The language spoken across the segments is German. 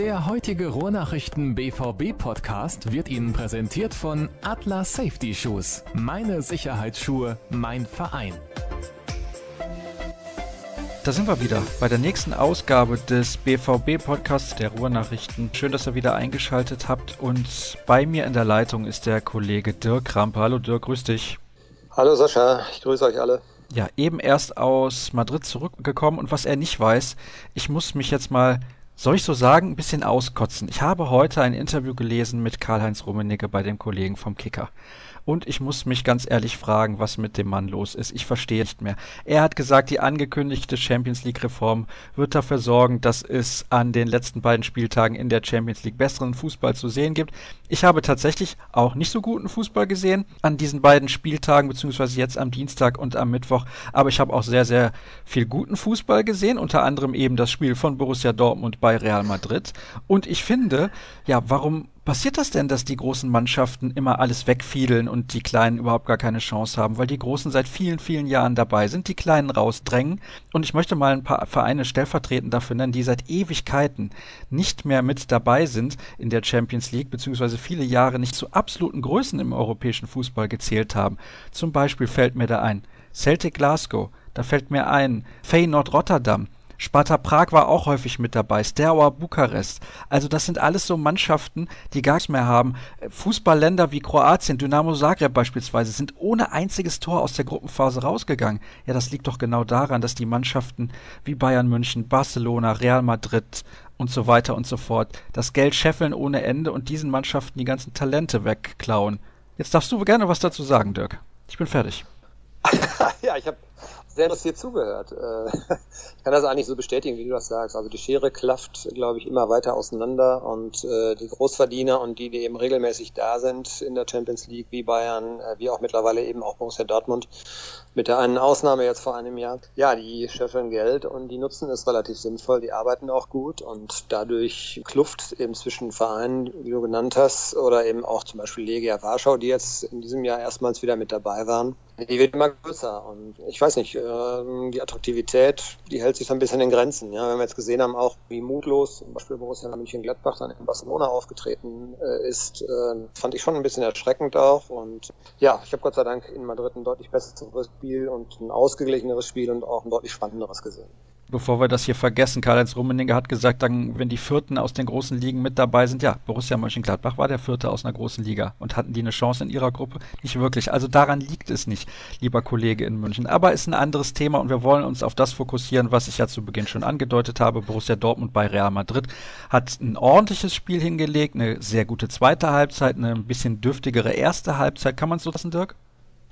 Der heutige Ruhrnachrichten BVB Podcast wird Ihnen präsentiert von Atlas Safety Shoes. Meine Sicherheitsschuhe, mein Verein. Da sind wir wieder bei der nächsten Ausgabe des BVB Podcasts der Ruhrnachrichten. Schön, dass ihr wieder eingeschaltet habt und bei mir in der Leitung ist der Kollege Dirk Krampe. Hallo Dirk, grüß dich. Hallo Sascha, ich grüße euch alle. Ja, eben erst aus Madrid zurückgekommen und was er nicht weiß, ich muss mich jetzt mal soll ich so sagen, ein bisschen auskotzen. Ich habe heute ein Interview gelesen mit Karl-Heinz Rummenigge bei dem Kollegen vom Kicker. Und ich muss mich ganz ehrlich fragen, was mit dem Mann los ist. Ich verstehe nicht mehr. Er hat gesagt, die angekündigte Champions League-Reform wird dafür sorgen, dass es an den letzten beiden Spieltagen in der Champions League besseren Fußball zu sehen gibt. Ich habe tatsächlich auch nicht so guten Fußball gesehen an diesen beiden Spieltagen, beziehungsweise jetzt am Dienstag und am Mittwoch. Aber ich habe auch sehr, sehr viel guten Fußball gesehen, unter anderem eben das Spiel von Borussia Dortmund bei Real Madrid. Und ich finde, ja, warum passiert das denn, dass die großen Mannschaften immer alles wegfiedeln und die Kleinen überhaupt gar keine Chance haben? Weil die Großen seit vielen, vielen Jahren dabei sind, die Kleinen rausdrängen. Und ich möchte mal ein paar Vereine stellvertretend dafür nennen, die seit Ewigkeiten nicht mehr mit dabei sind in der Champions League, beziehungsweise viele Jahre nicht zu absoluten Größen im europäischen Fußball gezählt haben. Zum Beispiel fällt mir da ein Celtic Glasgow, da fällt mir ein Feyenoord Rotterdam, Sparta Prag war auch häufig mit dabei, Steaua Bukarest. Also das sind alles so Mannschaften, die gar nichts mehr haben. Fußballländer wie Kroatien, Dynamo Zagreb beispielsweise, sind ohne einziges Tor aus der Gruppenphase rausgegangen. Ja, das liegt doch genau daran, dass die Mannschaften wie Bayern München, Barcelona, Real Madrid und so weiter und so fort das Geld scheffeln ohne Ende und diesen Mannschaften die ganzen Talente wegklauen. Jetzt darfst du gerne was dazu sagen, Dirk. Ich bin fertig. ja, ich habe sehr interessiert zugehört. Äh, ich kann das eigentlich so bestätigen, wie du das sagst. Also die Schere klafft, glaube ich, immer weiter auseinander und äh, die Großverdiener und die, die eben regelmäßig da sind in der Champions League, wie Bayern, äh, wie auch mittlerweile eben auch Borussia Dortmund, mit der einen Ausnahme jetzt vor einem Jahr. Ja, die scheffeln Geld und die nutzen es relativ sinnvoll, die arbeiten auch gut und dadurch Kluft eben zwischen Vereinen, wie du genannt hast, oder eben auch zum Beispiel Legia Warschau, die jetzt in diesem Jahr erstmals wieder mit dabei waren, die wird immer größer und ich weiß nicht, ähm, die Attraktivität, die hält sich so ein bisschen in Grenzen. Ja, wenn wir jetzt gesehen haben, auch wie mutlos zum Beispiel Borussia Mönchengladbach dann in Barcelona aufgetreten äh, ist, äh, fand ich schon ein bisschen erschreckend auch und ja, ich habe Gott sei Dank in Madrid ein deutlich besseres Spiel und ein ausgeglicheneres Spiel und auch ein deutlich spannenderes gesehen bevor wir das hier vergessen, Karl-Heinz Rummenigge hat gesagt, dann, wenn die Vierten aus den großen Ligen mit dabei sind, ja, Borussia Mönchengladbach war der Vierte aus einer großen Liga und hatten die eine Chance in ihrer Gruppe? Nicht wirklich. Also daran liegt es nicht, lieber Kollege in München. Aber ist ein anderes Thema und wir wollen uns auf das fokussieren, was ich ja zu Beginn schon angedeutet habe. Borussia Dortmund bei Real Madrid hat ein ordentliches Spiel hingelegt, eine sehr gute zweite Halbzeit, eine ein bisschen dürftigere erste Halbzeit. Kann man so lassen, Dirk?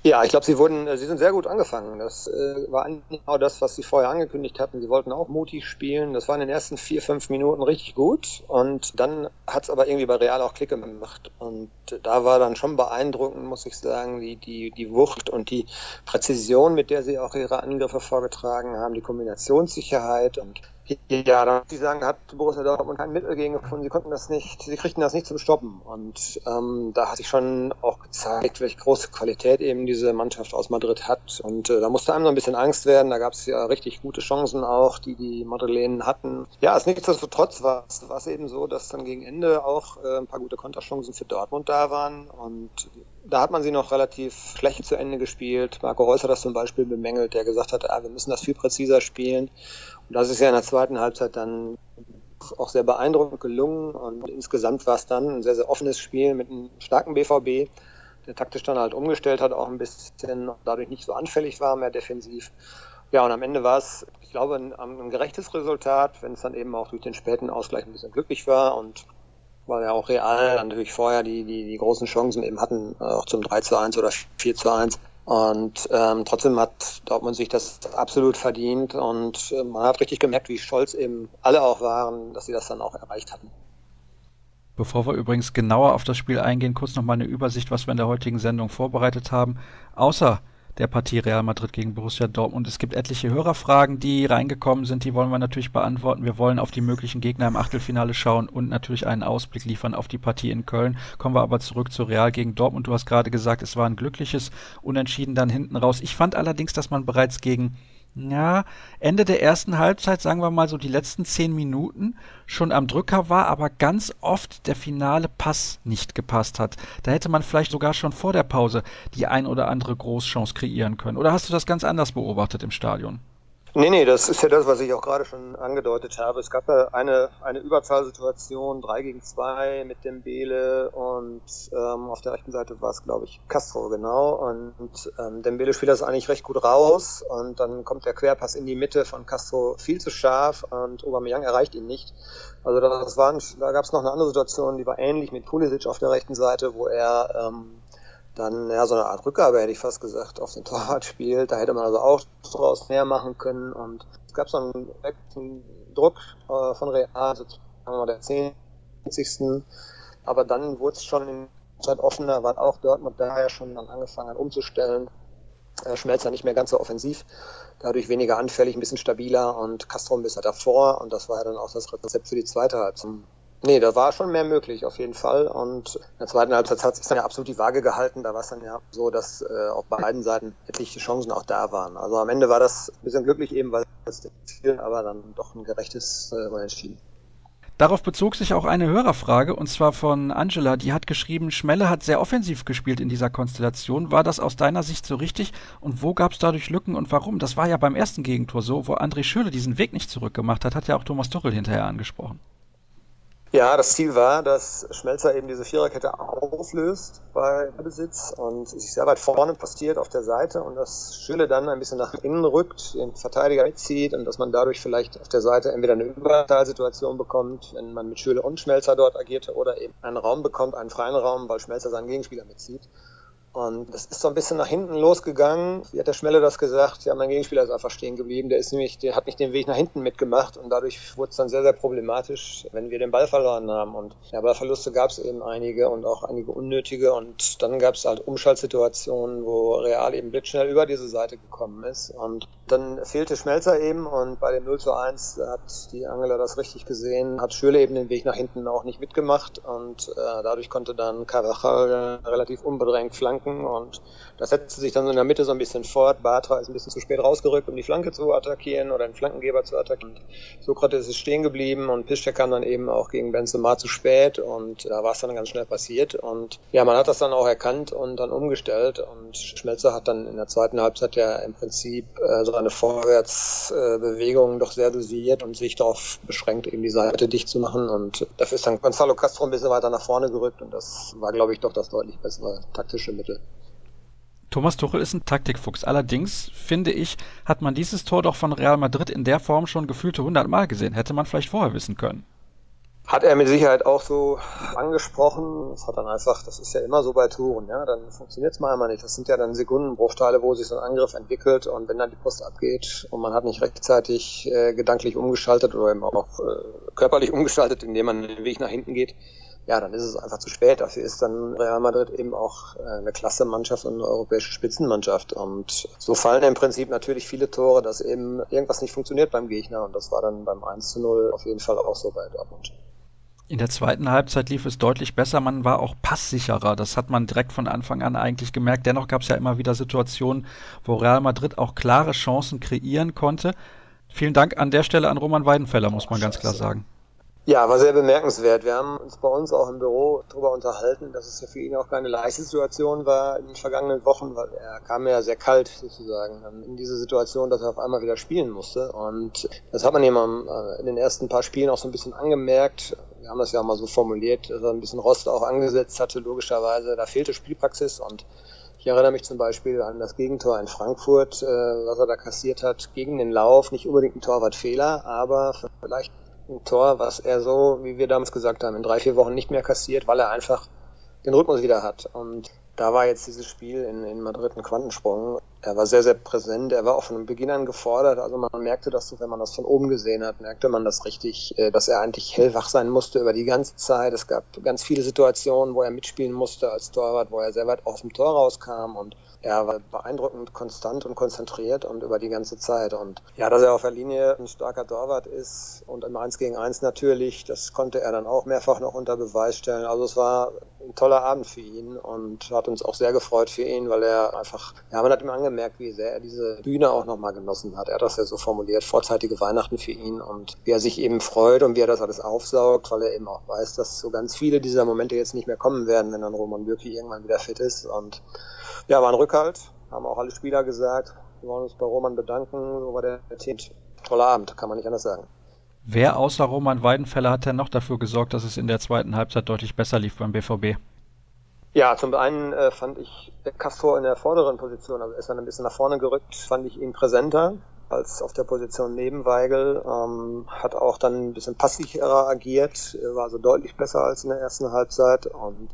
Ja, ich glaube, sie wurden, äh, sie sind sehr gut angefangen. Das äh, war genau das, was sie vorher angekündigt hatten. Sie wollten auch mutig spielen. Das war in den ersten vier, fünf Minuten richtig gut. Und dann hat es aber irgendwie bei Real auch Klick gemacht. Und da war dann schon beeindruckend, muss ich sagen, die, die, die Wucht und die Präzision, mit der sie auch ihre Angriffe vorgetragen haben, die Kombinationssicherheit und ja, da muss ich sagen, hat Borussia Dortmund kein Mittel gegen gefunden. Sie konnten das nicht, sie kriegten das nicht zum Stoppen. Und ähm, da hat sich schon auch gezeigt, welche große Qualität eben diese Mannschaft aus Madrid hat. Und äh, da musste einem so ein bisschen Angst werden. Da gab es ja richtig gute Chancen auch, die die Madrilenen hatten. Ja, es nichtsdestotrotz war es eben so, dass dann gegen Ende auch äh, ein paar gute Konterchancen für Dortmund da waren. Und da hat man sie noch relativ schlecht zu Ende gespielt. Marco Reus hat das zum Beispiel bemängelt, der gesagt hat, ah, wir müssen das viel präziser spielen. Und das ist ja in der zweiten Halbzeit dann auch sehr beeindruckend gelungen. Und insgesamt war es dann ein sehr, sehr offenes Spiel mit einem starken BVB, der taktisch dann halt umgestellt hat, auch ein bisschen dadurch nicht so anfällig war, mehr defensiv. Ja, und am Ende war es, ich glaube, ein, ein gerechtes Resultat, wenn es dann eben auch durch den späten Ausgleich ein bisschen glücklich war und weil ja auch Real natürlich vorher die, die, die großen Chancen eben hatten, äh, auch zum 3 zu 1 oder 4 zu 1. Und ähm, trotzdem hat Dortmund sich das absolut verdient und äh, man hat richtig gemerkt, wie stolz eben alle auch waren, dass sie das dann auch erreicht hatten. Bevor wir übrigens genauer auf das Spiel eingehen, kurz nochmal eine Übersicht, was wir in der heutigen Sendung vorbereitet haben. Außer der Partie Real Madrid gegen Borussia Dortmund. Es gibt etliche Hörerfragen, die reingekommen sind, die wollen wir natürlich beantworten. Wir wollen auf die möglichen Gegner im Achtelfinale schauen und natürlich einen Ausblick liefern auf die Partie in Köln. Kommen wir aber zurück zu Real gegen Dortmund. Du hast gerade gesagt, es war ein glückliches Unentschieden dann hinten raus. Ich fand allerdings, dass man bereits gegen ja, Ende der ersten Halbzeit, sagen wir mal so die letzten zehn Minuten, schon am Drücker war, aber ganz oft der finale Pass nicht gepasst hat. Da hätte man vielleicht sogar schon vor der Pause die ein oder andere Großchance kreieren können. Oder hast du das ganz anders beobachtet im Stadion? Nee, nee, das ist ja das, was ich auch gerade schon angedeutet habe. Es gab ja eine, eine Überzahlsituation, 3 gegen 2 mit dem Bele und ähm, auf der rechten Seite war es, glaube ich, Castro, genau. Und ähm, Dembele spielt das eigentlich recht gut raus und dann kommt der Querpass in die Mitte von Castro viel zu scharf und Aubameyang erreicht ihn nicht. Also das waren, da gab es noch eine andere Situation, die war ähnlich mit Pulisic auf der rechten Seite, wo er ähm, dann ja so eine Art Rückgabe, hätte ich fast gesagt, auf den Torwart spielt. Da hätte man also auch draus mehr machen können. Und es gab so einen, einen Druck äh, von Real, also sagen wir der 10. Aber dann wurde es schon in der Zeit offener, war auch Dortmund daher schon dann angefangen umzustellen. Äh, Schmelzer nicht mehr ganz so offensiv, dadurch weniger anfällig, ein bisschen stabiler und Castro ein bisschen davor. Und das war ja dann auch das Rezept für die zweite Halbzeit. Nee, da war schon mehr möglich, auf jeden Fall. Und in der zweiten Halbzeit hat sich dann ja absolut die Waage gehalten. Da war es dann ja so, dass äh, auf beiden Seiten etliche Chancen auch da waren. Also am Ende war das ein bisschen glücklich eben, weil es Ziel, aber dann doch ein gerechtes äh, Unentschieden. Darauf bezog sich auch eine Hörerfrage, und zwar von Angela, die hat geschrieben, Schmelle hat sehr offensiv gespielt in dieser Konstellation. War das aus deiner Sicht so richtig? Und wo gab es dadurch Lücken und warum? Das war ja beim ersten Gegentor so, wo André Schöle diesen Weg nicht zurückgemacht hat, hat ja auch Thomas Tuchel hinterher angesprochen. Ja, das Ziel war, dass Schmelzer eben diese Viererkette auflöst bei Besitz und sich sehr weit vorne postiert auf der Seite und dass Schüle dann ein bisschen nach innen rückt, den Verteidiger mitzieht und dass man dadurch vielleicht auf der Seite entweder eine Überzahlsituation bekommt, wenn man mit Schüle und Schmelzer dort agierte oder eben einen Raum bekommt, einen freien Raum, weil Schmelzer seinen Gegenspieler mitzieht. Und das ist so ein bisschen nach hinten losgegangen. Wie hat der Schmelle das gesagt? Ja, mein Gegenspieler ist einfach stehen geblieben. Der ist nämlich, der hat nicht den Weg nach hinten mitgemacht und dadurch wurde es dann sehr, sehr problematisch, wenn wir den Ball verloren haben. Und ja, Ballverluste gab es eben einige und auch einige unnötige. Und dann gab es halt Umschaltsituationen, wo Real eben blitzschnell über diese Seite gekommen ist. Und dann fehlte Schmelzer eben und bei dem 0 zu 1 hat die Angela das richtig gesehen, hat Schürle eben den Weg nach hinten auch nicht mitgemacht und äh, dadurch konnte dann Carvajal relativ unbedrängt flanken und das setzte sich dann in der Mitte so ein bisschen fort. Batra ist ein bisschen zu spät rausgerückt, um die Flanke zu attackieren oder den Flankengeber zu attackieren. Sokrates ist stehen geblieben und Piszczek kam dann eben auch gegen Benzema zu spät und da war es dann ganz schnell passiert und ja, man hat das dann auch erkannt und dann umgestellt und Schmelzer hat dann in der zweiten Halbzeit ja im Prinzip äh, so eine Vorwärtsbewegung doch sehr dosiert und sich darauf beschränkt, eben die Seite dicht zu machen und dafür ist dann Gonzalo Castro ein bisschen weiter nach vorne gerückt und das war, glaube ich, doch das deutlich bessere taktische Mittel. Thomas Tuchel ist ein Taktikfuchs. Allerdings, finde ich, hat man dieses Tor doch von Real Madrid in der Form schon gefühlte 100 Mal gesehen. Hätte man vielleicht vorher wissen können. Hat er mit Sicherheit auch so angesprochen. Das hat dann einfach, das ist ja immer so bei Touren, ja, dann funktioniert es mal einmal nicht. Das sind ja dann Sekundenbruchteile, wo sich so ein Angriff entwickelt und wenn dann die Post abgeht und man hat nicht rechtzeitig äh, gedanklich umgeschaltet oder eben auch äh, körperlich umgeschaltet, indem man den Weg nach hinten geht, ja, dann ist es einfach zu spät. Dafür ist dann Real Madrid eben auch äh, eine Klasse-Mannschaft und eine europäische Spitzenmannschaft. Und so fallen im Prinzip natürlich viele Tore, dass eben irgendwas nicht funktioniert beim Gegner. Und das war dann beim 1 zu 0 auf jeden Fall auch so bei Dortmund. In der zweiten Halbzeit lief es deutlich besser. Man war auch passsicherer. Das hat man direkt von Anfang an eigentlich gemerkt. Dennoch gab es ja immer wieder Situationen, wo Real Madrid auch klare Chancen kreieren konnte. Vielen Dank an der Stelle an Roman Weidenfeller, muss man ganz klar sagen. Ja, war sehr bemerkenswert. Wir haben uns bei uns auch im Büro darüber unterhalten, dass es ja für ihn auch keine leichte Situation war in den vergangenen Wochen, weil er kam ja sehr kalt sozusagen in diese Situation, dass er auf einmal wieder spielen musste. Und das hat man ihm äh, in den ersten paar Spielen auch so ein bisschen angemerkt. Wir haben das ja auch mal so formuliert, er ein bisschen Rost auch angesetzt hatte, logischerweise. Da fehlte Spielpraxis und ich erinnere mich zum Beispiel an das Gegentor in Frankfurt, äh, was er da kassiert hat, gegen den Lauf. Nicht unbedingt ein Torwartfehler, aber vielleicht ein Tor, was er so, wie wir damals gesagt haben, in drei, vier Wochen nicht mehr kassiert, weil er einfach den Rhythmus wieder hat. Und da war jetzt dieses Spiel in, in Madrid ein Quantensprung. Er war sehr, sehr präsent. Er war auch von Beginn an gefordert. Also man merkte das so, wenn man das von oben gesehen hat, merkte man das richtig, äh, dass er eigentlich hellwach sein musste über die ganze Zeit. Es gab ganz viele Situationen, wo er mitspielen musste als Torwart, wo er sehr weit aus dem Tor rauskam und er war beeindruckend konstant und konzentriert und über die ganze Zeit. Und ja, dass er auf der Linie ein starker Torwart ist und im 1 gegen 1 natürlich, das konnte er dann auch mehrfach noch unter Beweis stellen. Also es war ein toller Abend für ihn und hat uns auch sehr gefreut für ihn, weil er einfach, ja, man hat ihm angemerkt, angemerkt, wie sehr er diese Bühne auch nochmal genossen hat. Er hat das ja so formuliert, vorzeitige Weihnachten für ihn und wie er sich eben freut und wie er das alles aufsaugt, weil er eben auch weiß, dass so ganz viele dieser Momente jetzt nicht mehr kommen werden, wenn dann Roman wirklich irgendwann wieder fit ist. Und ja, war ein Rückhalt, haben auch alle Spieler gesagt. Wir wollen uns bei Roman bedanken, so war der Team. Toller Abend, kann man nicht anders sagen. Wer außer Roman Weidenfeller hat denn noch dafür gesorgt, dass es in der zweiten Halbzeit deutlich besser lief beim BVB? Ja, zum einen äh, fand ich Castro in der vorderen Position, also ist dann ein bisschen nach vorne gerückt, fand ich ihn präsenter als auf der Position neben Weigel, ähm, hat auch dann ein bisschen passiver agiert, war also deutlich besser als in der ersten Halbzeit und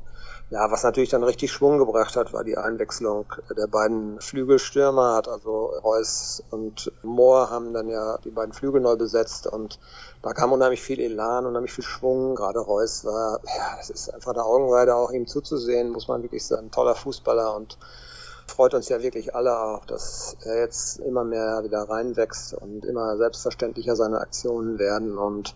ja, was natürlich dann richtig Schwung gebracht hat, war die Einwechslung der beiden Flügelstürmer, hat also Reus und Mohr haben dann ja die beiden Flügel neu besetzt und da kam unheimlich viel Elan, unheimlich viel Schwung. Gerade Reus war, ja, es ist einfach eine Augenweide auch ihm zuzusehen, muss man wirklich sagen, toller Fußballer und freut uns ja wirklich alle auch, dass er jetzt immer mehr wieder reinwächst und immer selbstverständlicher seine Aktionen werden. Und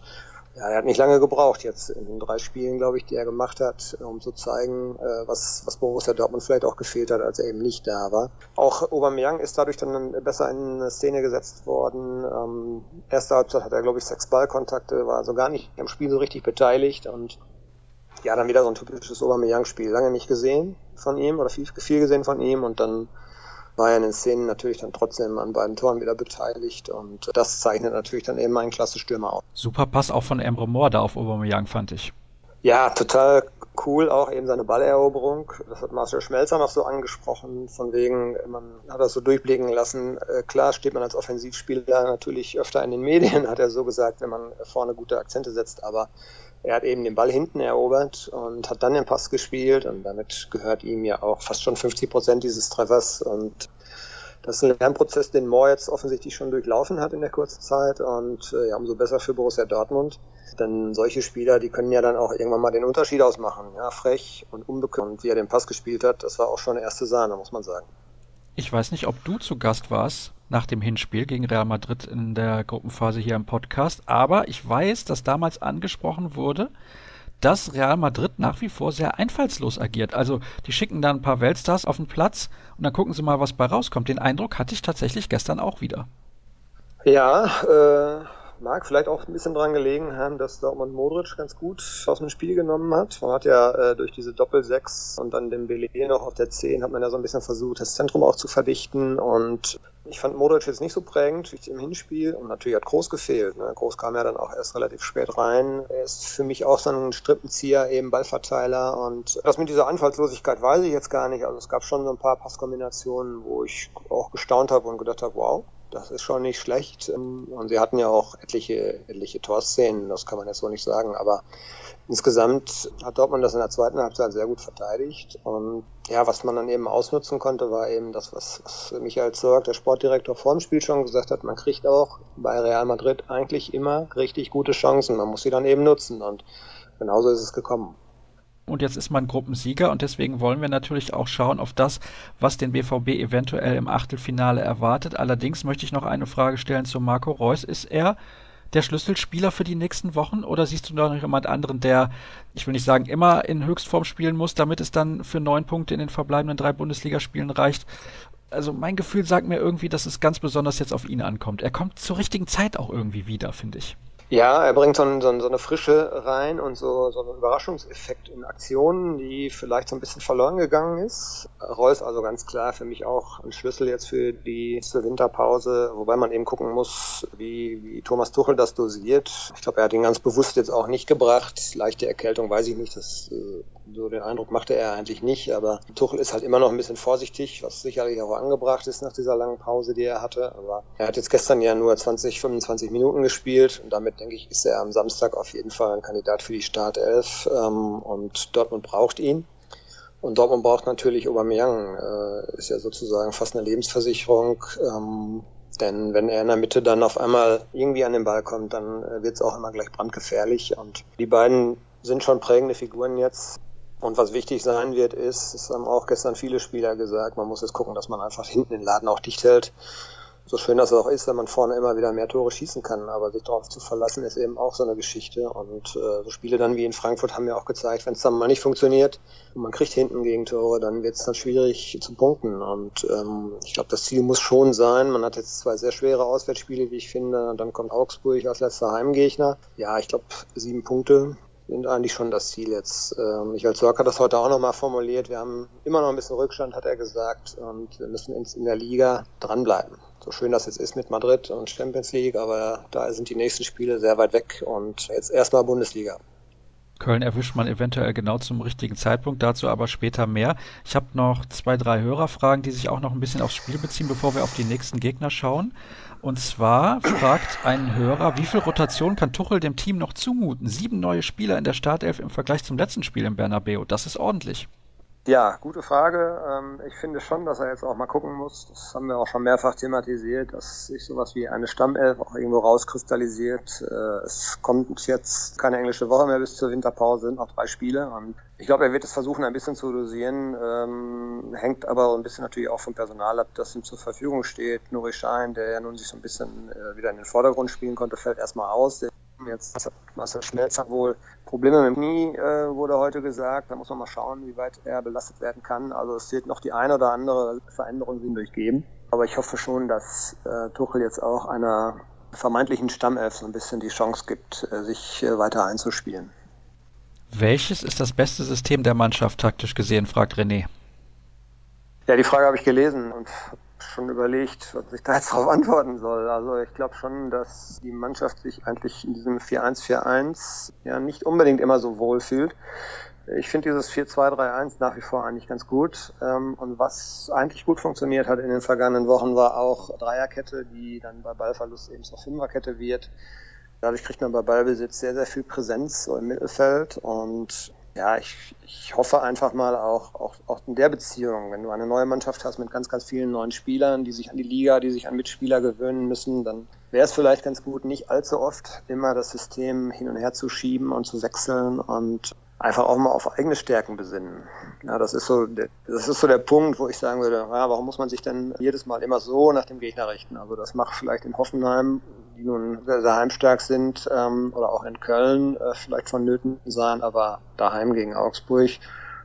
ja, er hat nicht lange gebraucht jetzt in den drei Spielen, glaube ich, die er gemacht hat, um zu zeigen, äh, was, was Borussia Dortmund vielleicht auch gefehlt hat, als er eben nicht da war. Auch Aubameyang ist dadurch dann besser in Szene gesetzt worden. Ähm, erste Halbzeit hat er, glaube ich, sechs Ballkontakte, war also gar nicht am Spiel so richtig beteiligt und ja, dann wieder so ein typisches Aubameyang-Spiel. Lange nicht gesehen von ihm oder viel, viel gesehen von ihm und dann war in den Szenen natürlich dann trotzdem an beiden Toren wieder beteiligt und das zeichnet natürlich dann eben einen klasse Stürmer aus. Super Pass auch von Emre Moore da auf Aubameyang, fand ich. Ja, total cool, auch eben seine Balleroberung. Das hat Marcel Schmelzer noch so angesprochen, von wegen, man hat das so durchblicken lassen. Äh, klar steht man als Offensivspieler natürlich öfter in den Medien, hat er so gesagt, wenn man vorne gute Akzente setzt, aber er hat eben den Ball hinten erobert und hat dann den Pass gespielt und damit gehört ihm ja auch fast schon 50 Prozent dieses Treffers und das ist ein Lernprozess, den Moore jetzt offensichtlich schon durchlaufen hat in der kurzen Zeit und äh, ja, umso besser für Borussia Dortmund. Denn solche Spieler, die können ja dann auch irgendwann mal den Unterschied ausmachen. Ja, frech und unbekannt. Und wie er den Pass gespielt hat, das war auch schon eine erste Sahne, muss man sagen. Ich weiß nicht, ob du zu Gast warst nach dem Hinspiel gegen Real Madrid in der Gruppenphase hier im Podcast, aber ich weiß, dass damals angesprochen wurde, dass Real Madrid nach wie vor sehr einfallslos agiert. Also die schicken dann ein paar Weltstars auf den Platz und dann gucken sie mal, was bei rauskommt. Den Eindruck hatte ich tatsächlich gestern auch wieder. Ja, äh, mag vielleicht auch ein bisschen dran gelegen haben, dass Dortmund Modric ganz gut aus dem Spiel genommen hat. Man hat ja äh, durch diese Doppel-6 und dann den Belé noch auf der 10 hat man ja so ein bisschen versucht, das Zentrum auch zu verdichten und ich fand Modric jetzt nicht so prägend wie im Hinspiel und natürlich hat Groß gefehlt. Ne? Groß kam ja dann auch erst relativ spät rein. Er ist für mich auch so ein Strippenzieher, eben Ballverteiler und das mit dieser Anfallslosigkeit weiß ich jetzt gar nicht. Also es gab schon so ein paar Passkombinationen, wo ich auch gestaunt habe und gedacht habe, wow, das ist schon nicht schlecht. Und sie hatten ja auch etliche, etliche Torszenen, das kann man jetzt so nicht sagen. Aber insgesamt hat Dortmund das in der zweiten Halbzeit sehr gut verteidigt. Und ja, was man dann eben ausnutzen konnte, war eben das, was, was Michael Zorg, der Sportdirektor vor dem Spiel schon gesagt hat, man kriegt auch bei Real Madrid eigentlich immer richtig gute Chancen. Man muss sie dann eben nutzen. Und genauso ist es gekommen und jetzt ist man Gruppensieger und deswegen wollen wir natürlich auch schauen auf das, was den BVB eventuell im Achtelfinale erwartet. Allerdings möchte ich noch eine Frage stellen zu Marco Reus. Ist er der Schlüsselspieler für die nächsten Wochen oder siehst du noch jemand anderen, der, ich will nicht sagen, immer in Höchstform spielen muss, damit es dann für neun Punkte in den verbleibenden drei Bundesligaspielen reicht? Also mein Gefühl sagt mir irgendwie, dass es ganz besonders jetzt auf ihn ankommt. Er kommt zur richtigen Zeit auch irgendwie wieder, finde ich. Ja, er bringt so, ein, so, so, eine Frische rein und so, so einen Überraschungseffekt in Aktionen, die vielleicht so ein bisschen verloren gegangen ist. Reus also ganz klar für mich auch ein Schlüssel jetzt für die Winterpause, wobei man eben gucken muss, wie, wie Thomas Tuchel das dosiert. Ich glaube, er hat ihn ganz bewusst jetzt auch nicht gebracht. Leichte Erkältung weiß ich nicht, das äh, so den Eindruck machte er eigentlich nicht, aber Tuchel ist halt immer noch ein bisschen vorsichtig, was sicherlich auch angebracht ist nach dieser langen Pause, die er hatte. Aber er hat jetzt gestern ja nur 20, 25 Minuten gespielt und damit denke ich, ist er am Samstag auf jeden Fall ein Kandidat für die Startelf ähm, und Dortmund braucht ihn. Und Dortmund braucht natürlich Aubameyang, äh, ist ja sozusagen fast eine Lebensversicherung. Ähm, denn wenn er in der Mitte dann auf einmal irgendwie an den Ball kommt, dann äh, wird es auch immer gleich brandgefährlich. Und die beiden sind schon prägende Figuren jetzt. Und was wichtig sein wird, ist, das haben auch gestern viele Spieler gesagt, man muss jetzt gucken, dass man einfach hinten den Laden auch dicht hält. so schön das auch ist, wenn man vorne immer wieder mehr Tore schießen kann, aber sich darauf zu verlassen ist eben auch so eine Geschichte. Und äh, so Spiele dann wie in Frankfurt haben ja auch gezeigt, wenn es dann mal nicht funktioniert und man kriegt hinten Gegentore, dann wird es dann schwierig zu punkten. Und ähm, ich glaube, das Ziel muss schon sein. Man hat jetzt zwei sehr schwere Auswärtsspiele, wie ich finde. Dann kommt Augsburg als letzter Heimgegner. Ja, ich glaube, sieben Punkte sind eigentlich schon das Ziel jetzt. Ähm, Michael Zorc hat das heute auch nochmal formuliert. Wir haben immer noch ein bisschen Rückstand, hat er gesagt, und wir müssen in der Liga dranbleiben so schön das jetzt ist mit Madrid und Champions League, aber da sind die nächsten Spiele sehr weit weg und jetzt erstmal Bundesliga. Köln erwischt man eventuell genau zum richtigen Zeitpunkt, dazu aber später mehr. Ich habe noch zwei, drei Hörerfragen, die sich auch noch ein bisschen aufs Spiel beziehen, bevor wir auf die nächsten Gegner schauen. Und zwar fragt ein Hörer, wie viel Rotation kann Tuchel dem Team noch zumuten? Sieben neue Spieler in der Startelf im Vergleich zum letzten Spiel im Bernabeu. Das ist ordentlich. Ja, gute Frage. Ähm, ich finde schon, dass er jetzt auch mal gucken muss. Das haben wir auch schon mehrfach thematisiert, dass sich sowas wie eine Stammelf auch irgendwo rauskristallisiert. Äh, es kommt jetzt keine englische Woche mehr bis zur Winterpause, sind noch drei Spiele. Und ich glaube, er wird es versuchen, ein bisschen zu dosieren. Ähm, hängt aber ein bisschen natürlich auch vom Personal ab, das ihm zur Verfügung steht. Nuri Schein, der ja nun sich so ein bisschen äh, wieder in den Vordergrund spielen konnte, fällt erstmal aus. Der Jetzt hat Marcel Schmelzer wohl Probleme mit dem Knie, äh, wurde heute gesagt. Da muss man mal schauen, wie weit er belastet werden kann. Also es wird noch die eine oder andere Veränderung ihn durchgeben. Aber ich hoffe schon, dass äh, Tuchel jetzt auch einer vermeintlichen Stammelf so ein bisschen die Chance gibt, äh, sich äh, weiter einzuspielen. Welches ist das beste System der Mannschaft taktisch gesehen, fragt René. Ja, die Frage habe ich gelesen und schon überlegt, was ich da jetzt darauf antworten soll. Also ich glaube schon, dass die Mannschaft sich eigentlich in diesem 4-1-4-1 ja nicht unbedingt immer so wohl fühlt. Ich finde dieses 4-2-3-1 nach wie vor eigentlich ganz gut. Ähm, und was eigentlich gut funktioniert hat in den vergangenen Wochen, war auch Dreierkette, die dann bei Ballverlust eben zur Fünferkette wird. Dadurch kriegt man bei Ballbesitz sehr, sehr viel Präsenz so im Mittelfeld und ja, ich, ich hoffe einfach mal auch, auch, auch in der Beziehung, wenn du eine neue Mannschaft hast mit ganz, ganz vielen neuen Spielern, die sich an die Liga, die sich an Mitspieler gewöhnen müssen, dann wäre es vielleicht ganz gut, nicht allzu oft immer das System hin und her zu schieben und zu wechseln und einfach auch mal auf eigene Stärken besinnen. Ja, das ist so, der, das ist so der Punkt, wo ich sagen würde, ja, warum muss man sich denn jedes Mal immer so nach dem Gegner richten? Also das macht vielleicht in Hoffenheim die nun sehr, sehr heimstark sind, ähm, oder auch in Köln äh, vielleicht vonnöten sein, aber daheim gegen Augsburg,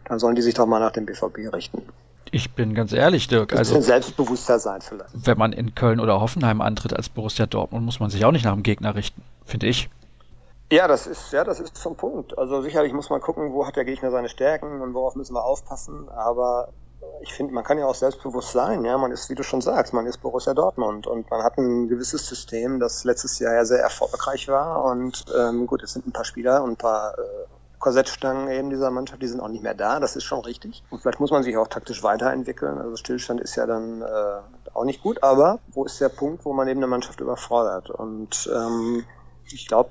dann sollen die sich doch mal nach dem BVB richten. Ich bin ganz ehrlich, Dirk. Ein also selbstbewusster sein vielleicht. Wenn man in Köln oder Hoffenheim antritt als Borussia Dortmund, muss man sich auch nicht nach dem Gegner richten, finde ich. Ja, das ist, ja, das ist zum Punkt. Also sicherlich muss man gucken, wo hat der Gegner seine Stärken und worauf müssen wir aufpassen. Aber ich finde, man kann ja auch selbstbewusst sein. Ja, man ist, wie du schon sagst, man ist Borussia Dortmund und man hat ein gewisses System, das letztes Jahr ja sehr erfolgreich war. Und ähm, gut, jetzt sind ein paar Spieler und ein paar äh, Korsettstangen eben dieser Mannschaft, die sind auch nicht mehr da. Das ist schon richtig. Und vielleicht muss man sich auch taktisch weiterentwickeln. Also Stillstand ist ja dann äh, auch nicht gut. Aber wo ist der Punkt, wo man eben eine Mannschaft überfordert? Und ähm, ich glaube,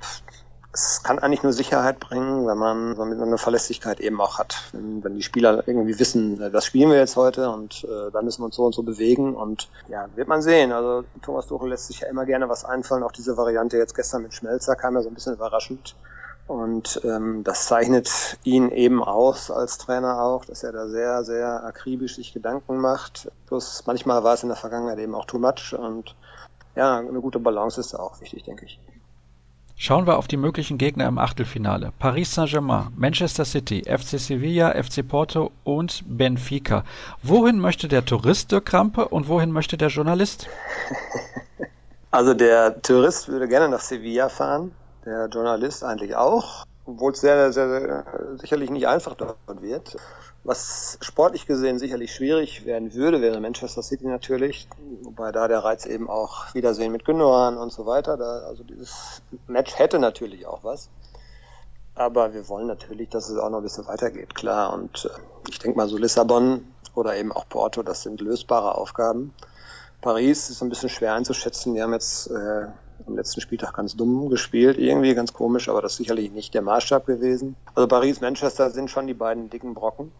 es kann eigentlich nur Sicherheit bringen, wenn man so eine Verlässlichkeit eben auch hat. Wenn, wenn die Spieler irgendwie wissen, äh, das spielen wir jetzt heute und äh, da müssen wir uns so und so bewegen und ja, wird man sehen. Also Thomas Tuchel lässt sich ja immer gerne was einfallen. Auch diese Variante jetzt gestern mit Schmelzer kam ja so ein bisschen überraschend. Und ähm, das zeichnet ihn eben aus als Trainer auch, dass er da sehr, sehr akribisch sich Gedanken macht. Plus manchmal war es in der Vergangenheit eben auch too much und ja, eine gute Balance ist da auch wichtig, denke ich. Schauen wir auf die möglichen Gegner im Achtelfinale. Paris Saint-Germain, Manchester City, FC Sevilla, FC Porto und Benfica. Wohin möchte der Tourist Dirk Krampe und wohin möchte der Journalist? Also der Tourist würde gerne nach Sevilla fahren, der Journalist eigentlich auch, obwohl es sehr, sehr, sehr sicherlich nicht einfach dort wird. Was sportlich gesehen sicherlich schwierig werden würde, wäre Manchester City natürlich, wobei da der Reiz eben auch Wiedersehen mit Gündogan und so weiter. Da, also dieses Match hätte natürlich auch was. Aber wir wollen natürlich, dass es auch noch ein bisschen weitergeht, klar. Und äh, ich denke mal so Lissabon oder eben auch Porto, das sind lösbare Aufgaben. Paris ist ein bisschen schwer einzuschätzen. Die haben jetzt äh, am letzten Spieltag ganz dumm gespielt, irgendwie ganz komisch, aber das ist sicherlich nicht der Maßstab gewesen. Also Paris, Manchester sind schon die beiden dicken Brocken.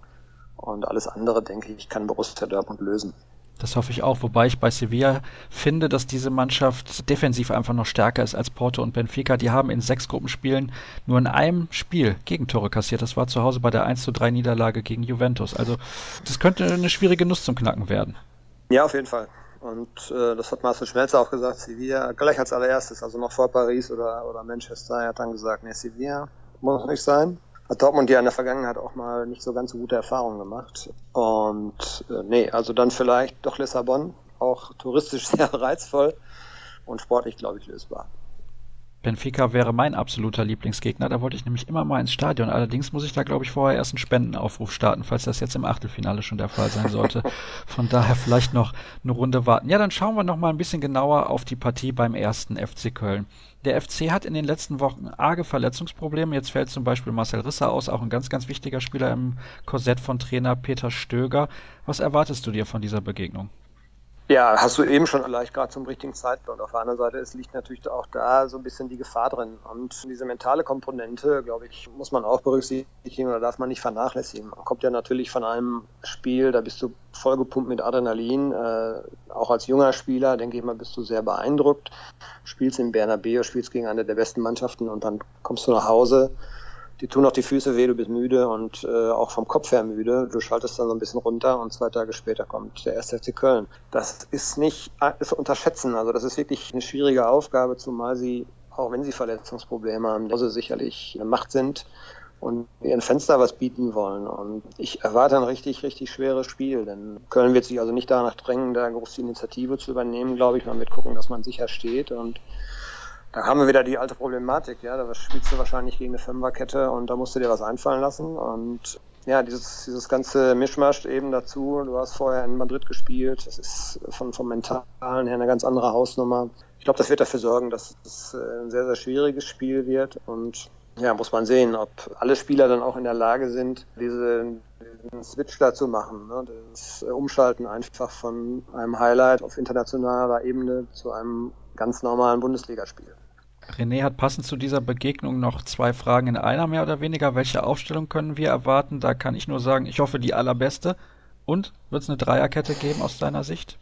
Und alles andere, denke ich, kann Borussia Dortmund lösen. Das hoffe ich auch, wobei ich bei Sevilla finde, dass diese Mannschaft defensiv einfach noch stärker ist als Porto und Benfica. Die haben in sechs Gruppenspielen nur in einem Spiel Gegentore kassiert. Das war zu Hause bei der 1 zu 3 Niederlage gegen Juventus. Also das könnte eine schwierige Nuss zum Knacken werden. Ja, auf jeden Fall. Und äh, das hat Marcel Schmelzer auch gesagt, Sevilla gleich als allererstes, also noch vor Paris oder, oder Manchester, er hat dann gesagt, nee, Sevilla muss nicht sein. Hat Dortmund ja in der Vergangenheit auch mal nicht so ganz so gute Erfahrungen gemacht. Und äh, nee, also dann vielleicht doch Lissabon, auch touristisch sehr reizvoll und sportlich, glaube ich, lösbar. Benfica wäre mein absoluter Lieblingsgegner. Da wollte ich nämlich immer mal ins Stadion. Allerdings muss ich da, glaube ich, vorher erst einen Spendenaufruf starten, falls das jetzt im Achtelfinale schon der Fall sein sollte. Von daher vielleicht noch eine Runde warten. Ja, dann schauen wir noch mal ein bisschen genauer auf die Partie beim ersten FC Köln. Der FC hat in den letzten Wochen arge Verletzungsprobleme. Jetzt fällt zum Beispiel Marcel Risser aus, auch ein ganz, ganz wichtiger Spieler im Korsett von Trainer Peter Stöger. Was erwartest du dir von dieser Begegnung? Ja, hast du eben schon leicht gerade zum richtigen Zeitpunkt. Auf der anderen Seite es liegt natürlich auch da so ein bisschen die Gefahr drin. Und diese mentale Komponente, glaube ich, muss man auch berücksichtigen oder darf man nicht vernachlässigen. Man kommt ja natürlich von einem Spiel, da bist du vollgepumpt mit Adrenalin. Äh, auch als junger Spieler, denke ich mal, bist du sehr beeindruckt. Spielst in Bernabeu, spielst gegen eine der besten Mannschaften und dann kommst du nach Hause die tun auch die Füße weh, du bist müde und äh, auch vom Kopf her müde. Du schaltest dann so ein bisschen runter und zwei Tage später kommt der erste FC Köln. Das ist nicht ist unterschätzen. Also das ist wirklich eine schwierige Aufgabe, zumal sie, auch wenn sie Verletzungsprobleme haben, also sicherlich eine Macht sind und ihren Fenster was bieten wollen. Und ich erwarte ein richtig, richtig schweres Spiel, denn Köln wird sich also nicht danach drängen, da groß die Initiative zu übernehmen, glaube ich. Man wird gucken, dass man sicher steht und da haben wir wieder die alte Problematik, ja, da spielst du wahrscheinlich gegen eine Fünferkette und da musst du dir was einfallen lassen und ja, dieses, dieses ganze Mischmasch eben dazu, du hast vorher in Madrid gespielt, das ist von, vom Mentalen her eine ganz andere Hausnummer. Ich glaube, das wird dafür sorgen, dass es äh, ein sehr, sehr schwieriges Spiel wird und ja, muss man sehen, ob alle Spieler dann auch in der Lage sind, diese, diesen Switch da zu machen. Ne? Das Umschalten einfach von einem Highlight auf internationaler Ebene zu einem ganz normalen Bundesligaspiel. René hat passend zu dieser Begegnung noch zwei Fragen in einer mehr oder weniger. Welche Aufstellung können wir erwarten? Da kann ich nur sagen, ich hoffe die allerbeste. Und wird es eine Dreierkette geben aus deiner Sicht?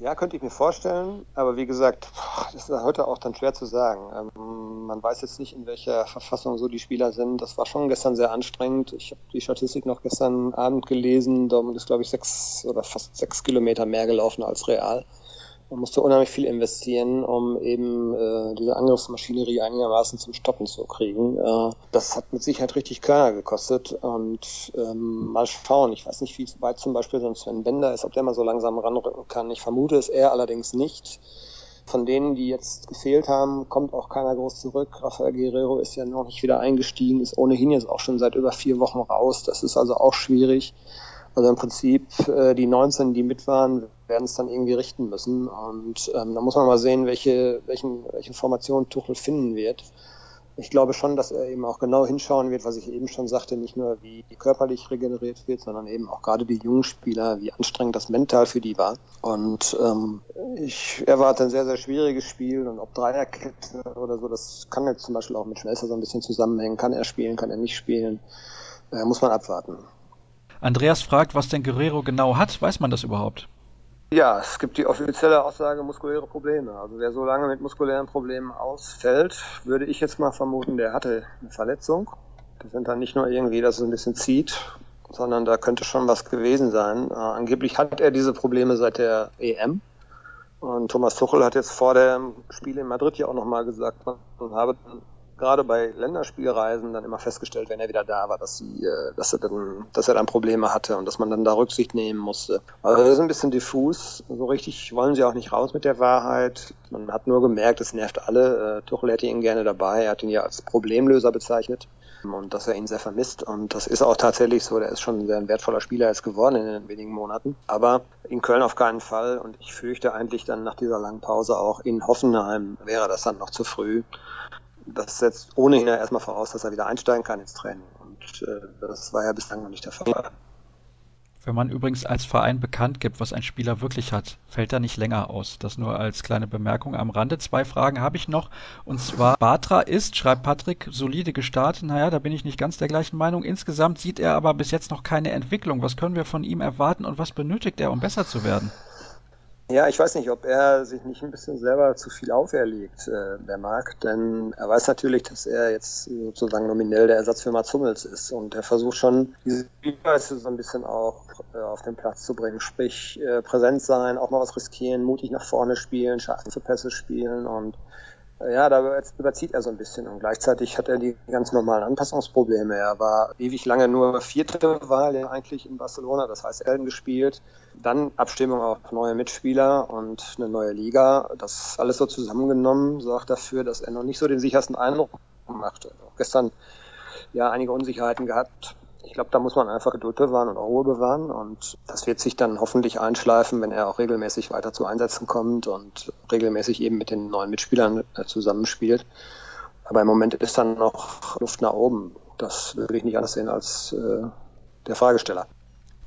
Ja, könnte ich mir vorstellen, aber wie gesagt, das ist heute auch dann schwer zu sagen. Ähm, man weiß jetzt nicht, in welcher Verfassung so die Spieler sind. Das war schon gestern sehr anstrengend. Ich habe die Statistik noch gestern Abend gelesen. Dortmund ist, glaube ich, sechs oder fast sechs Kilometer mehr gelaufen als Real. Man musste unheimlich viel investieren, um eben äh, diese Angriffsmaschinerie einigermaßen zum Stoppen zu kriegen. Äh, das hat mit Sicherheit richtig Körner gekostet und ähm, mal schauen. Ich weiß nicht, wie weit zum Beispiel so ein Sven Bender ist, ob der mal so langsam ranrücken kann. Ich vermute es er allerdings nicht. Von denen, die jetzt gefehlt haben, kommt auch keiner groß zurück. Rafael Guerrero ist ja noch nicht wieder eingestiegen, ist ohnehin jetzt auch schon seit über vier Wochen raus. Das ist also auch schwierig. Also im Prinzip äh, die 19, die mit waren, werden es dann irgendwie richten müssen. Und ähm, da muss man mal sehen, welche, welchen, welche Formation Tuchel finden wird. Ich glaube schon, dass er eben auch genau hinschauen wird, was ich eben schon sagte, nicht nur wie körperlich regeneriert wird, sondern eben auch gerade die jungen Spieler, wie anstrengend das mental für die war. Und ähm, ich erwarte ein sehr, sehr schwieriges Spiel und ob Dreierkette oder so, das kann jetzt zum Beispiel auch mit Schmelzer so ein bisschen zusammenhängen. Kann er spielen, kann er nicht spielen? Äh, muss man abwarten. Andreas fragt, was denn Guerrero genau hat. Weiß man das überhaupt? Ja, es gibt die offizielle Aussage muskuläre Probleme. Also wer so lange mit muskulären Problemen ausfällt, würde ich jetzt mal vermuten, der hatte eine Verletzung. Das sind dann nicht nur irgendwie, dass es ein bisschen zieht, sondern da könnte schon was gewesen sein. Äh, angeblich hat er diese Probleme seit der EM. Und Thomas Tuchel hat jetzt vor dem Spiel in Madrid ja auch nochmal gesagt, man habe gerade bei Länderspielreisen dann immer festgestellt, wenn er wieder da war, dass sie, äh, dass er dann, dass er dann Probleme hatte und dass man dann da Rücksicht nehmen musste. Also das ist ein bisschen diffus. So richtig wollen sie auch nicht raus mit der Wahrheit. Man hat nur gemerkt, es nervt alle. Äh, Tuchel hätte ihn gerne dabei. Er hat ihn ja als Problemlöser bezeichnet und dass er ihn sehr vermisst. Und das ist auch tatsächlich so. Der ist schon ein sehr wertvoller Spieler jetzt geworden in den wenigen Monaten. Aber in Köln auf keinen Fall. Und ich fürchte eigentlich dann nach dieser langen Pause auch in Hoffenheim wäre das dann noch zu früh das setzt ohnehin ja erstmal voraus, dass er wieder einsteigen kann ins Training. Und äh, das war ja bislang noch nicht der Fall. Wenn man übrigens als Verein bekannt gibt, was ein Spieler wirklich hat, fällt er nicht länger aus. Das nur als kleine Bemerkung am Rande. Zwei Fragen habe ich noch. Und zwar, Batra ist, schreibt Patrick, solide gestartet. Naja, da bin ich nicht ganz der gleichen Meinung. Insgesamt sieht er aber bis jetzt noch keine Entwicklung. Was können wir von ihm erwarten und was benötigt er, um besser zu werden? Ja, ich weiß nicht, ob er sich nicht ein bisschen selber zu viel auferlegt, äh, der Marc, denn er weiß natürlich, dass er jetzt sozusagen nominell der Ersatz für Mats Hummels ist und er versucht schon, diese Spielweise so ein bisschen auch äh, auf den Platz zu bringen, sprich äh, präsent sein, auch mal was riskieren, mutig nach vorne spielen, scharfe Pässe spielen und ja, da überzieht er so ein bisschen und gleichzeitig hat er die ganz normalen Anpassungsprobleme. Er war ewig lange nur vierte Wahl ja eigentlich in Barcelona, das heißt Elden gespielt, dann Abstimmung auf neue Mitspieler und eine neue Liga. Das alles so zusammengenommen sorgt dafür, dass er noch nicht so den sichersten Eindruck machte. Auch gestern ja einige Unsicherheiten gehabt, ich glaube, da muss man einfach Geduld bewahren und Ruhe bewahren und das wird sich dann hoffentlich einschleifen, wenn er auch regelmäßig weiter zu Einsätzen kommt und regelmäßig eben mit den neuen Mitspielern äh, zusammenspielt. Aber im Moment ist dann noch Luft nach oben. Das würde ich nicht anders sehen als äh, der Fragesteller.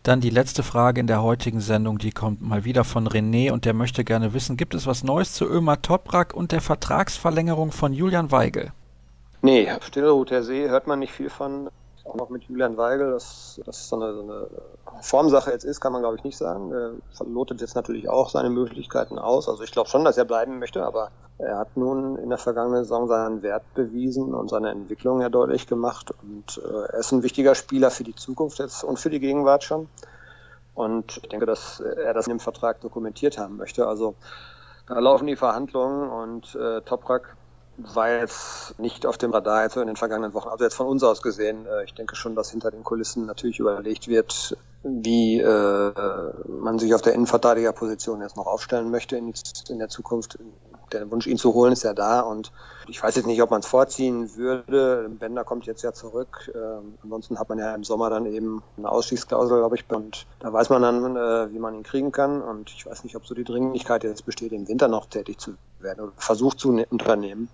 Dann die letzte Frage in der heutigen Sendung, die kommt mal wieder von René und der möchte gerne wissen, gibt es was Neues zu Ömer Toprak und der Vertragsverlängerung von Julian Weigel? Nee, Stillruht See hört man nicht viel von auch noch mit Julian Weigel, dass das so eine, so eine Formsache jetzt ist, kann man glaube ich nicht sagen. Er verlotet jetzt natürlich auch seine Möglichkeiten aus. Also ich glaube schon, dass er bleiben möchte, aber er hat nun in der vergangenen Saison seinen Wert bewiesen und seine Entwicklung ja deutlich gemacht. Und äh, er ist ein wichtiger Spieler für die Zukunft jetzt und für die Gegenwart schon. Und ich denke, dass er das in dem Vertrag dokumentiert haben möchte. Also da laufen die Verhandlungen und äh, Toprak war jetzt nicht auf dem Radar jetzt in den vergangenen Wochen. Also jetzt von uns aus gesehen, äh, ich denke schon, dass hinter den Kulissen natürlich überlegt wird, wie äh, man sich auf der Innenverteidigerposition jetzt noch aufstellen möchte in, in der Zukunft. Der Wunsch, ihn zu holen, ist ja da und ich weiß jetzt nicht, ob man es vorziehen würde. Bender kommt jetzt ja zurück. Ähm, ansonsten hat man ja im Sommer dann eben eine Ausstiegsklausel, glaube ich, und da weiß man dann, äh, wie man ihn kriegen kann. Und ich weiß nicht, ob so die Dringlichkeit jetzt besteht, im Winter noch tätig zu werden oder versucht zu ne-, unternehmen.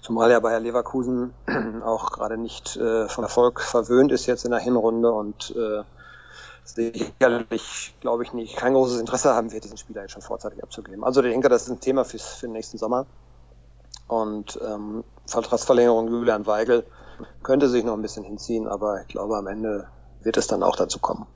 Zumal ja Bayer Leverkusen auch gerade nicht äh, von Erfolg verwöhnt ist jetzt in der Hinrunde und äh, sicherlich, glaube ich, nicht kein großes Interesse haben wird, diesen Spieler jetzt schon vorzeitig abzugeben. Also ich denke, das ist ein Thema fürs, für den nächsten Sommer. Und ähm, Vertragsverlängerung Julian Weigel könnte sich noch ein bisschen hinziehen, aber ich glaube, am Ende wird es dann auch dazu kommen.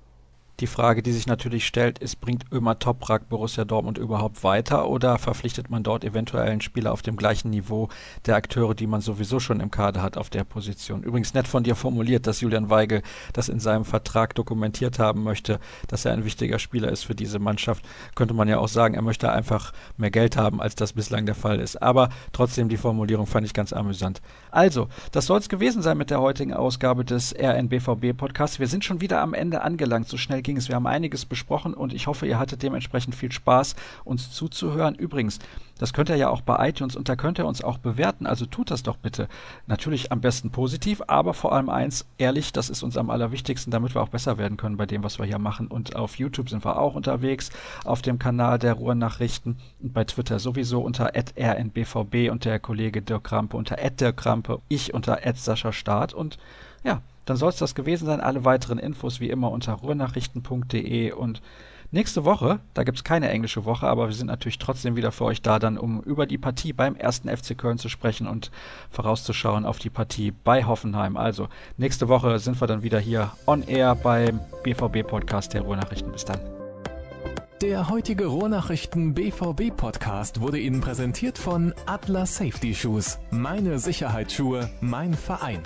Die Frage, die sich natürlich stellt, ist, bringt Ömer Toprak Borussia Dortmund überhaupt weiter oder verpflichtet man dort eventuell einen Spieler auf dem gleichen Niveau der Akteure, die man sowieso schon im Kader hat auf der Position? Übrigens nett von dir formuliert, dass Julian Weigel das in seinem Vertrag dokumentiert haben möchte, dass er ein wichtiger Spieler ist für diese Mannschaft. Könnte man ja auch sagen, er möchte einfach mehr Geld haben, als das bislang der Fall ist. Aber trotzdem die Formulierung fand ich ganz amüsant. Also, das soll es gewesen sein mit der heutigen Ausgabe des RNBVB Podcasts. Wir sind schon wieder am Ende angelangt. So schnell ging. Wir haben einiges besprochen und ich hoffe, ihr hattet dementsprechend viel Spaß, uns zuzuhören. Übrigens, das könnt ihr ja auch bei iTunes und da könnt ihr uns auch bewerten. Also tut das doch bitte. Natürlich am besten positiv, aber vor allem eins, ehrlich, das ist uns am allerwichtigsten, damit wir auch besser werden können bei dem, was wir hier machen. Und auf YouTube sind wir auch unterwegs, auf dem Kanal der Ruhrnachrichten und bei Twitter sowieso unter rnbvb und der Kollege Dirk Krampe unter Dirk Krampe, ich unter Sascha Start und ja, dann soll es das gewesen sein. Alle weiteren Infos wie immer unter ruhrnachrichten.de und nächste Woche, da gibt es keine englische Woche, aber wir sind natürlich trotzdem wieder für euch da, dann um über die Partie beim ersten FC Köln zu sprechen und vorauszuschauen auf die Partie bei Hoffenheim. Also nächste Woche sind wir dann wieder hier on air beim BVB Podcast der Ruhrnachrichten. Bis dann. Der heutige Ruhrnachrichten BVB Podcast wurde Ihnen präsentiert von Atlas Safety Shoes. Meine Sicherheitsschuhe, mein Verein.